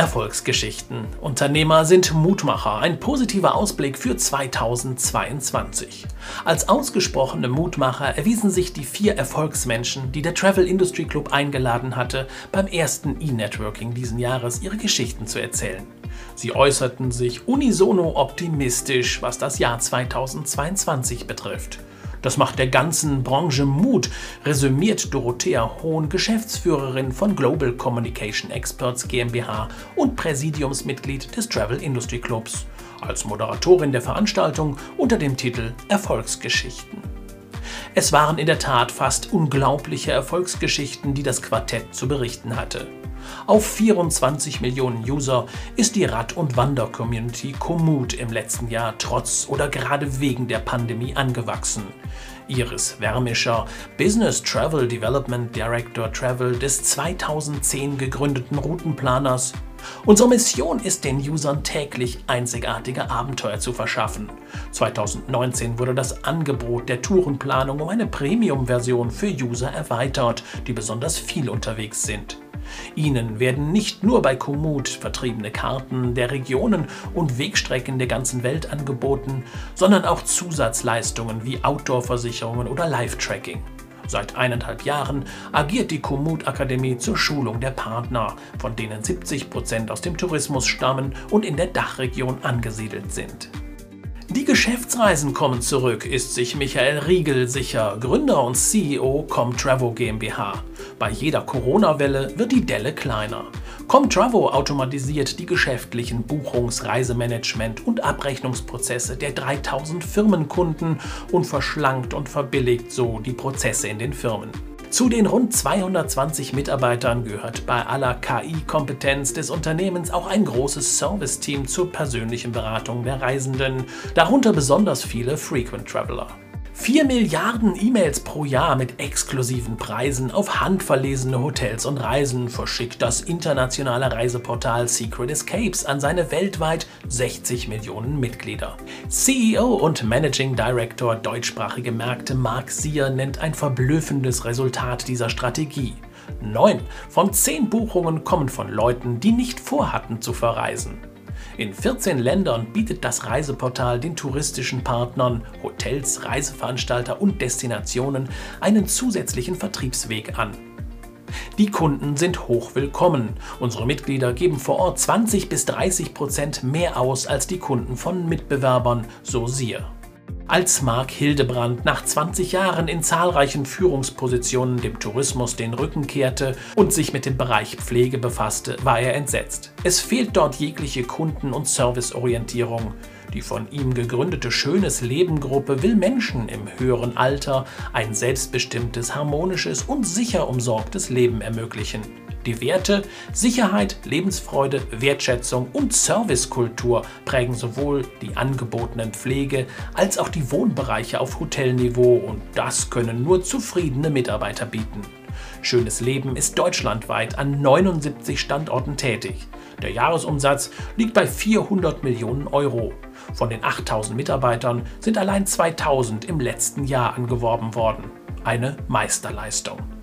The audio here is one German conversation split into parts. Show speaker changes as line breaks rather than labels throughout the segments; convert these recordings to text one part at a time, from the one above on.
Erfolgsgeschichten. Unternehmer sind Mutmacher. Ein positiver Ausblick für 2022. Als ausgesprochene Mutmacher erwiesen sich die vier Erfolgsmenschen, die der Travel Industry Club eingeladen hatte, beim ersten E-Networking diesen Jahres ihre Geschichten zu erzählen. Sie äußerten sich unisono optimistisch, was das Jahr 2022 betrifft. Das macht der ganzen Branche Mut, resümiert Dorothea Hohn, Geschäftsführerin von Global Communication Experts GmbH und Präsidiumsmitglied des Travel Industry Clubs, als Moderatorin der Veranstaltung unter dem Titel Erfolgsgeschichten. Es waren in der Tat fast unglaubliche Erfolgsgeschichten, die das Quartett zu berichten hatte. Auf 24 Millionen User ist die Rad- und Wander-Community Komoot im letzten Jahr trotz oder gerade wegen der Pandemie angewachsen. Iris Wermischer, Business Travel Development Director Travel des 2010 gegründeten Routenplaners. Unsere Mission ist, den Usern täglich einzigartige Abenteuer zu verschaffen. 2019 wurde das Angebot der Tourenplanung um eine Premium-Version für User erweitert, die besonders viel unterwegs sind. Ihnen werden nicht nur bei Komoot vertriebene Karten der Regionen und Wegstrecken der ganzen Welt angeboten, sondern auch Zusatzleistungen wie Outdoor-Versicherungen oder Live-Tracking. Seit eineinhalb Jahren agiert die Komoot Akademie zur Schulung der Partner, von denen 70 Prozent aus dem Tourismus stammen und in der Dachregion angesiedelt sind. Die Geschäftsreisen kommen zurück, ist sich Michael Riegel sicher, Gründer und CEO Comtravo GmbH. Bei jeder Corona-Welle wird die Delle kleiner. Comtravo automatisiert die geschäftlichen Buchungs-, Reisemanagement- und Abrechnungsprozesse der 3000 Firmenkunden und verschlankt und verbilligt so die Prozesse in den Firmen. Zu den rund 220 Mitarbeitern gehört bei aller KI-Kompetenz des Unternehmens auch ein großes Serviceteam zur persönlichen Beratung der Reisenden, darunter besonders viele Frequent Traveler. 4 Milliarden E-Mails pro Jahr mit exklusiven Preisen auf handverlesene Hotels und Reisen verschickt das internationale Reiseportal Secret Escapes an seine weltweit 60 Millionen Mitglieder. CEO und Managing Director deutschsprachige Märkte Mark Sier nennt ein verblüffendes Resultat dieser Strategie. Neun von zehn Buchungen kommen von Leuten, die nicht vorhatten zu verreisen. In 14 Ländern bietet das Reiseportal den touristischen Partnern, Hotels, Reiseveranstalter und Destinationen einen zusätzlichen Vertriebsweg an. Die Kunden sind hoch willkommen. Unsere Mitglieder geben vor Ort 20 bis 30 Prozent mehr aus als die Kunden von Mitbewerbern, so siehe. Als Mark Hildebrand nach 20 Jahren in zahlreichen Führungspositionen dem Tourismus den Rücken kehrte und sich mit dem Bereich Pflege befasste, war er entsetzt. Es fehlt dort jegliche Kunden- und Serviceorientierung. Die von ihm gegründete Schönes Leben Gruppe will Menschen im höheren Alter ein selbstbestimmtes, harmonisches und sicher umsorgtes Leben ermöglichen. Die Werte Sicherheit, Lebensfreude, Wertschätzung und Servicekultur prägen sowohl die angebotenen Pflege als auch die Wohnbereiche auf Hotelniveau und das können nur zufriedene Mitarbeiter bieten. Schönes Leben ist deutschlandweit an 79 Standorten tätig. Der Jahresumsatz liegt bei 400 Millionen Euro. Von den 8000 Mitarbeitern sind allein 2000 im letzten Jahr angeworben worden. Eine Meisterleistung.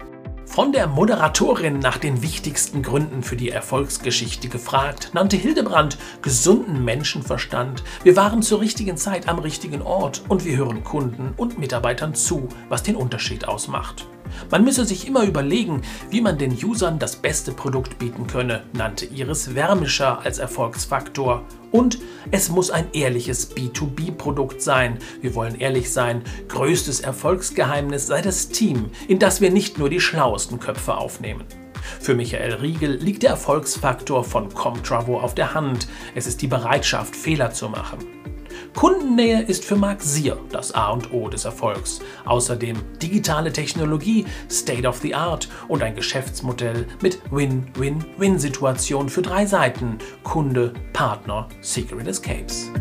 Von der Moderatorin nach den wichtigsten Gründen für die Erfolgsgeschichte gefragt, nannte Hildebrand gesunden Menschenverstand. Wir waren zur richtigen Zeit am richtigen Ort und wir hören Kunden und Mitarbeitern zu, was den Unterschied ausmacht. Man müsse sich immer überlegen, wie man den Usern das beste Produkt bieten könne, nannte Iris Wärmischer als Erfolgsfaktor. Und es muss ein ehrliches B2B-Produkt sein. Wir wollen ehrlich sein. Größtes Erfolgsgeheimnis sei das Team, in das wir nicht nur die schlauesten Köpfe aufnehmen. Für Michael Riegel liegt der Erfolgsfaktor von Comtravo auf der Hand. Es ist die Bereitschaft, Fehler zu machen. Kundennähe ist für Mark Sier das A und O des Erfolgs. Außerdem digitale Technologie, State of the Art und ein Geschäftsmodell mit Win-Win-Win-Situation für drei Seiten: Kunde, Partner, Secret Escapes.